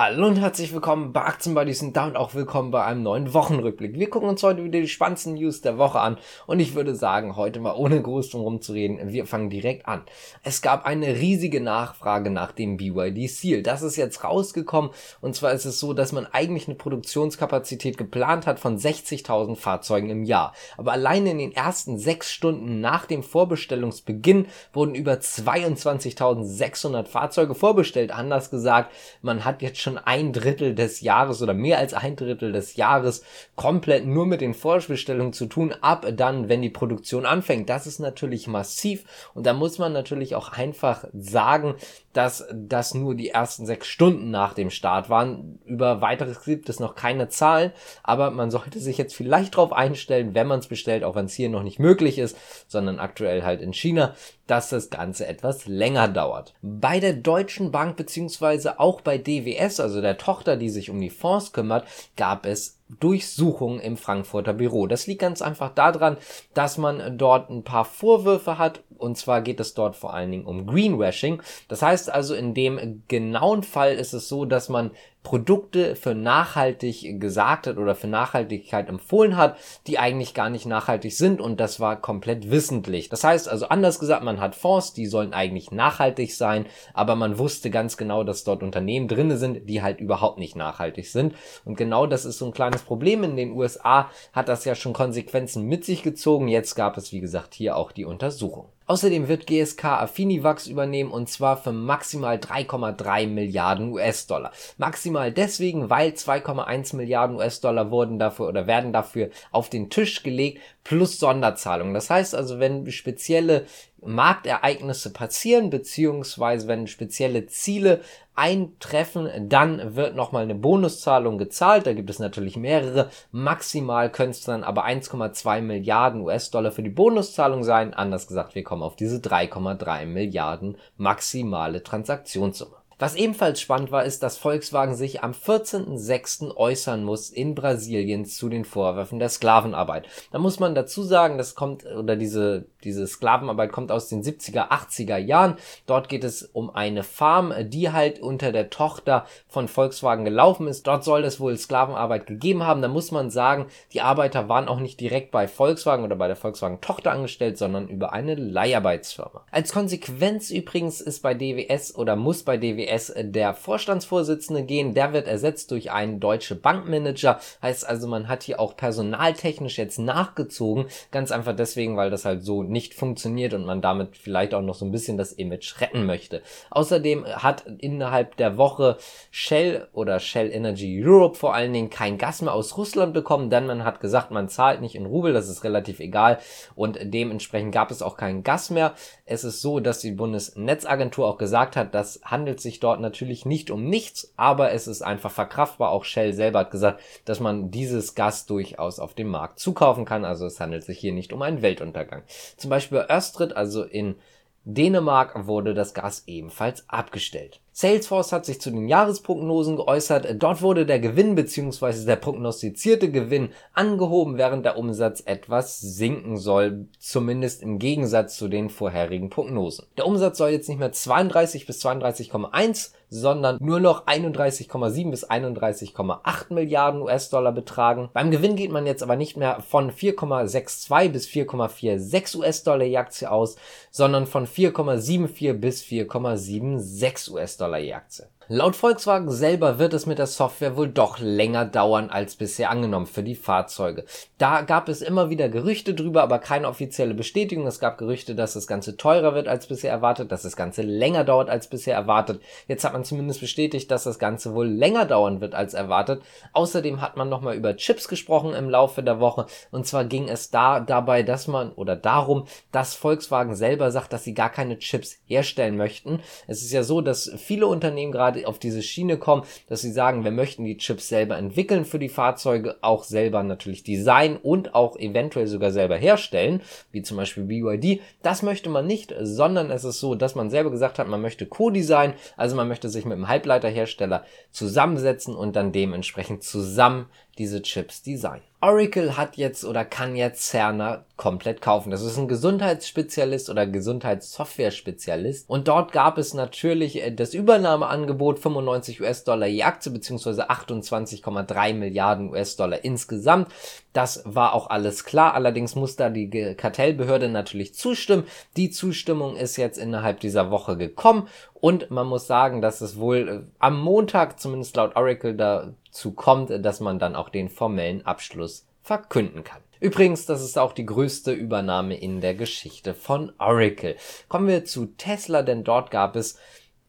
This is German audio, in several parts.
Hallo und herzlich willkommen bei Aktienbuddies und damit auch willkommen bei einem neuen Wochenrückblick. Wir gucken uns heute wieder die spannendsten News der Woche an und ich würde sagen, heute mal ohne groß drum rumzureden, wir fangen direkt an. Es gab eine riesige Nachfrage nach dem BYD Seal. Das ist jetzt rausgekommen und zwar ist es so, dass man eigentlich eine Produktionskapazität geplant hat von 60.000 Fahrzeugen im Jahr. Aber alleine in den ersten sechs Stunden nach dem Vorbestellungsbeginn wurden über 22.600 Fahrzeuge vorbestellt. Anders gesagt, man hat jetzt schon schon ein Drittel des Jahres oder mehr als ein Drittel des Jahres komplett nur mit den Vorbestellungen zu tun, ab dann, wenn die Produktion anfängt. Das ist natürlich massiv und da muss man natürlich auch einfach sagen, dass das nur die ersten sechs Stunden nach dem Start waren. Über weiteres gibt es noch keine Zahlen, aber man sollte sich jetzt vielleicht darauf einstellen, wenn man es bestellt, auch wenn es hier noch nicht möglich ist, sondern aktuell halt in China, dass das Ganze etwas länger dauert. Bei der Deutschen Bank beziehungsweise auch bei DWS, also der Tochter, die sich um die Fonds kümmert, gab es Durchsuchungen im Frankfurter Büro. Das liegt ganz einfach daran, dass man dort ein paar Vorwürfe hat. Und zwar geht es dort vor allen Dingen um Greenwashing. Das heißt also, in dem genauen Fall ist es so, dass man Produkte für nachhaltig gesagt hat oder für Nachhaltigkeit empfohlen hat, die eigentlich gar nicht nachhaltig sind und das war komplett wissentlich. Das heißt also anders gesagt, man hat Fonds, die sollen eigentlich nachhaltig sein, aber man wusste ganz genau, dass dort Unternehmen drinne sind, die halt überhaupt nicht nachhaltig sind und genau das ist so ein kleines Problem. In den USA hat das ja schon Konsequenzen mit sich gezogen. Jetzt gab es wie gesagt hier auch die Untersuchung. Außerdem wird GSK Affinivax übernehmen und zwar für maximal 3,3 Milliarden US-Dollar. Maximal deswegen, weil 2,1 Milliarden US-Dollar wurden dafür oder werden dafür auf den Tisch gelegt plus Sonderzahlungen. Das heißt also, wenn spezielle Marktereignisse passieren, beziehungsweise wenn spezielle Ziele eintreffen, dann wird nochmal eine Bonuszahlung gezahlt. Da gibt es natürlich mehrere. Maximal können es dann aber 1,2 Milliarden US-Dollar für die Bonuszahlung sein. Anders gesagt, wir kommen auf diese 3,3 Milliarden maximale Transaktionssumme. Was ebenfalls spannend war, ist, dass Volkswagen sich am 14.06. äußern muss in Brasilien zu den Vorwürfen der Sklavenarbeit. Da muss man dazu sagen, das kommt, oder diese, diese Sklavenarbeit kommt aus den 70er, 80er Jahren. Dort geht es um eine Farm, die halt unter der Tochter von Volkswagen gelaufen ist. Dort soll es wohl Sklavenarbeit gegeben haben. Da muss man sagen, die Arbeiter waren auch nicht direkt bei Volkswagen oder bei der Volkswagen Tochter angestellt, sondern über eine Leiharbeitsfirma. Als Konsequenz übrigens ist bei DWS oder muss bei DWS DWS der Vorstandsvorsitzende gehen. Der wird ersetzt durch einen deutsche Bankmanager. Heißt also, man hat hier auch personaltechnisch jetzt nachgezogen. Ganz einfach deswegen, weil das halt so nicht funktioniert und man damit vielleicht auch noch so ein bisschen das Image retten möchte. Außerdem hat innerhalb der Woche Shell oder Shell Energy Europe vor allen Dingen kein Gas mehr aus Russland bekommen, denn man hat gesagt, man zahlt nicht in Rubel, das ist relativ egal und dementsprechend gab es auch kein Gas mehr. Es ist so, dass die Bundesnetzagentur auch gesagt hat, das handelt sich dort natürlich nicht um nichts, aber es ist einfach verkraftbar. Auch Shell selber hat gesagt, dass man dieses Gas durchaus auf dem Markt zukaufen kann. Also es handelt sich hier nicht um einen Weltuntergang. Zum Beispiel Östrit, also in Dänemark, wurde das Gas ebenfalls abgestellt. Salesforce hat sich zu den Jahresprognosen geäußert. Dort wurde der Gewinn bzw. der prognostizierte Gewinn angehoben, während der Umsatz etwas sinken soll, zumindest im Gegensatz zu den vorherigen Prognosen. Der Umsatz soll jetzt nicht mehr 32 bis 32,1 sondern nur noch 31,7 bis 31,8 Milliarden US-Dollar betragen. Beim Gewinn geht man jetzt aber nicht mehr von 4,62 bis 4,46 US-Dollar je Aktie aus, sondern von 4,74 bis 4,76 US-Dollar je Aktie. Laut Volkswagen selber wird es mit der Software wohl doch länger dauern als bisher angenommen für die Fahrzeuge. Da gab es immer wieder Gerüchte drüber, aber keine offizielle Bestätigung. Es gab Gerüchte, dass das Ganze teurer wird als bisher erwartet, dass das Ganze länger dauert als bisher erwartet. Jetzt hat man zumindest bestätigt, dass das Ganze wohl länger dauern wird als erwartet. Außerdem hat man nochmal über Chips gesprochen im Laufe der Woche. Und zwar ging es da dabei, dass man oder darum, dass Volkswagen selber sagt, dass sie gar keine Chips herstellen möchten. Es ist ja so, dass viele Unternehmen gerade auf diese Schiene kommen, dass sie sagen, wir möchten die Chips selber entwickeln für die Fahrzeuge, auch selber natürlich designen und auch eventuell sogar selber herstellen, wie zum Beispiel BYD. Das möchte man nicht, sondern es ist so, dass man selber gesagt hat, man möchte Co-Design, also man möchte sich mit einem Halbleiterhersteller zusammensetzen und dann dementsprechend zusammen diese Chips designen. Oracle hat jetzt oder kann jetzt Cerner komplett kaufen. Das ist ein Gesundheitsspezialist oder Gesundheitssoftware-Spezialist. Und dort gab es natürlich äh, das Übernahmeangebot 95 US-Dollar je Aktie beziehungsweise 28,3 Milliarden US-Dollar insgesamt. Das war auch alles klar. Allerdings muss da die Kartellbehörde natürlich zustimmen. Die Zustimmung ist jetzt innerhalb dieser Woche gekommen und man muss sagen, dass es wohl äh, am Montag, zumindest laut Oracle, dazu kommt, dass man dann auch den formellen Abschluss verkünden kann. Übrigens, das ist auch die größte Übernahme in der Geschichte von Oracle. Kommen wir zu Tesla, denn dort gab es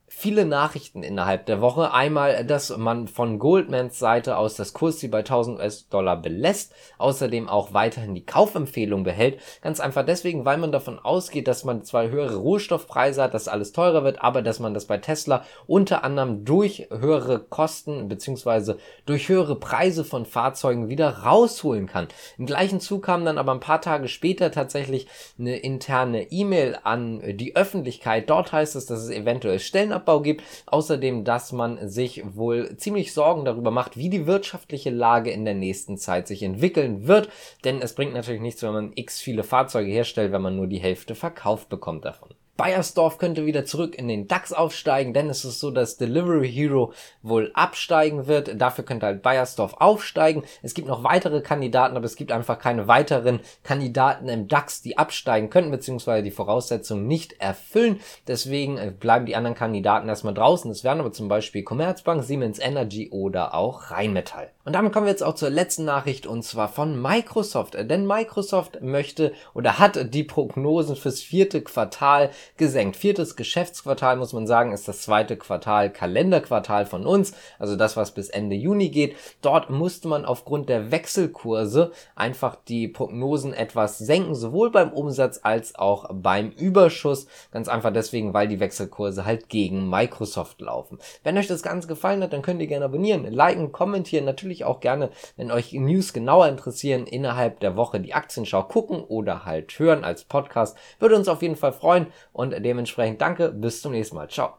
viele Nachrichten innerhalb der Woche. Einmal, dass man von Goldmans Seite aus das Kursziel bei 1000 US-Dollar belässt, außerdem auch weiterhin die Kaufempfehlung behält. Ganz einfach deswegen, weil man davon ausgeht, dass man zwar höhere Rohstoffpreise hat, dass alles teurer wird, aber dass man das bei Tesla unter anderem durch höhere Kosten beziehungsweise durch höhere Preise von Fahrzeugen wieder rausholen kann. Im gleichen Zug kam dann aber ein paar Tage später tatsächlich eine interne E-Mail an die Öffentlichkeit. Dort heißt es, dass es eventuell Stellenabbau Abbau gibt. Außerdem, dass man sich wohl ziemlich Sorgen darüber macht, wie die wirtschaftliche Lage in der nächsten Zeit sich entwickeln wird. Denn es bringt natürlich nichts, wenn man x viele Fahrzeuge herstellt, wenn man nur die Hälfte verkauft bekommt davon. Bayersdorf könnte wieder zurück in den DAX aufsteigen, denn es ist so, dass Delivery Hero wohl absteigen wird. Dafür könnte halt Bayersdorf aufsteigen. Es gibt noch weitere Kandidaten, aber es gibt einfach keine weiteren Kandidaten im DAX, die absteigen könnten, beziehungsweise die Voraussetzungen nicht erfüllen. Deswegen äh, bleiben die anderen Kandidaten erstmal draußen. Es wären aber zum Beispiel Commerzbank, Siemens Energy oder auch Rheinmetall. Und damit kommen wir jetzt auch zur letzten Nachricht und zwar von Microsoft. Denn Microsoft möchte oder hat die Prognosen fürs vierte Quartal gesenkt. Viertes Geschäftsquartal, muss man sagen, ist das zweite Quartal, Kalenderquartal von uns, also das, was bis Ende Juni geht. Dort musste man aufgrund der Wechselkurse einfach die Prognosen etwas senken, sowohl beim Umsatz als auch beim Überschuss. Ganz einfach deswegen, weil die Wechselkurse halt gegen Microsoft laufen. Wenn euch das Ganze gefallen hat, dann könnt ihr gerne abonnieren, liken, kommentieren, natürlich auch gerne, wenn euch News genauer interessieren, innerhalb der Woche die Aktienschau gucken oder halt hören als Podcast. Würde uns auf jeden Fall freuen und dementsprechend danke, bis zum nächsten Mal. Ciao.